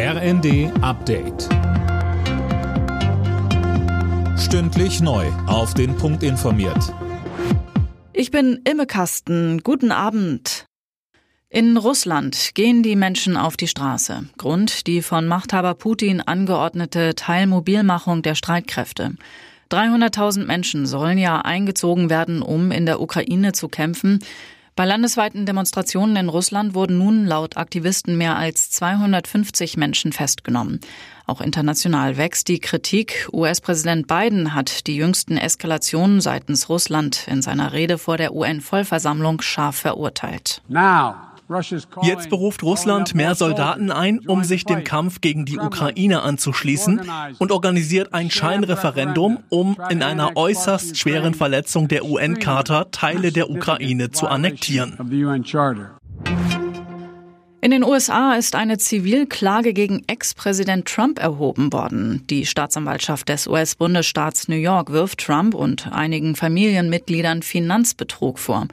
RND Update. Stündlich neu. Auf den Punkt informiert. Ich bin Imme Kasten. Guten Abend. In Russland gehen die Menschen auf die Straße. Grund die von Machthaber Putin angeordnete Teilmobilmachung der Streitkräfte. 300.000 Menschen sollen ja eingezogen werden, um in der Ukraine zu kämpfen. Bei landesweiten Demonstrationen in Russland wurden nun laut Aktivisten mehr als 250 Menschen festgenommen. Auch international wächst die Kritik. US-Präsident Biden hat die jüngsten Eskalationen seitens Russland in seiner Rede vor der UN-Vollversammlung scharf verurteilt. Now. Jetzt beruft Russland mehr Soldaten ein, um sich dem Kampf gegen die Ukraine anzuschließen und organisiert ein Scheinreferendum, um in einer äußerst schweren Verletzung der UN-Charta Teile der Ukraine zu annektieren. In den USA ist eine Zivilklage gegen Ex-Präsident Trump erhoben worden. Die Staatsanwaltschaft des US-Bundesstaats New York wirft Trump und einigen Familienmitgliedern Finanzbetrug vor.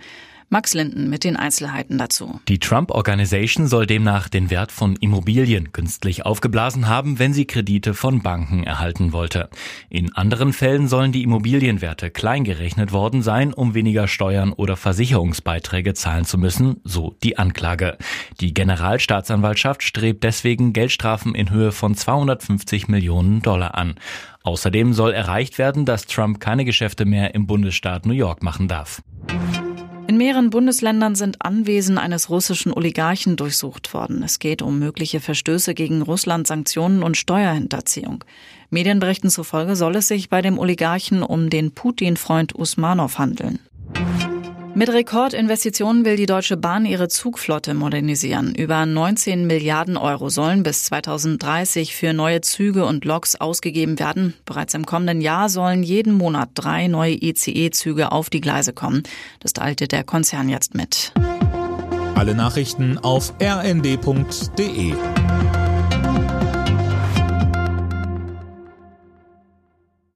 Max Linden mit den Einzelheiten dazu. Die Trump Organization soll demnach den Wert von Immobilien künstlich aufgeblasen haben, wenn sie Kredite von Banken erhalten wollte. In anderen Fällen sollen die Immobilienwerte kleingerechnet worden sein, um weniger Steuern oder Versicherungsbeiträge zahlen zu müssen, so die Anklage. Die Generalstaatsanwaltschaft strebt deswegen Geldstrafen in Höhe von 250 Millionen Dollar an. Außerdem soll erreicht werden, dass Trump keine Geschäfte mehr im Bundesstaat New York machen darf. In mehreren Bundesländern sind Anwesen eines russischen Oligarchen durchsucht worden. Es geht um mögliche Verstöße gegen Russland, Sanktionen und Steuerhinterziehung. Medienberichten zufolge soll es sich bei dem Oligarchen um den Putin-Freund Usmanov handeln. Mit Rekordinvestitionen will die Deutsche Bahn ihre Zugflotte modernisieren. Über 19 Milliarden Euro sollen bis 2030 für neue Züge und Loks ausgegeben werden. Bereits im kommenden Jahr sollen jeden Monat drei neue ICE-Züge auf die Gleise kommen. Das teilte der Konzern jetzt mit. Alle Nachrichten auf rnd.de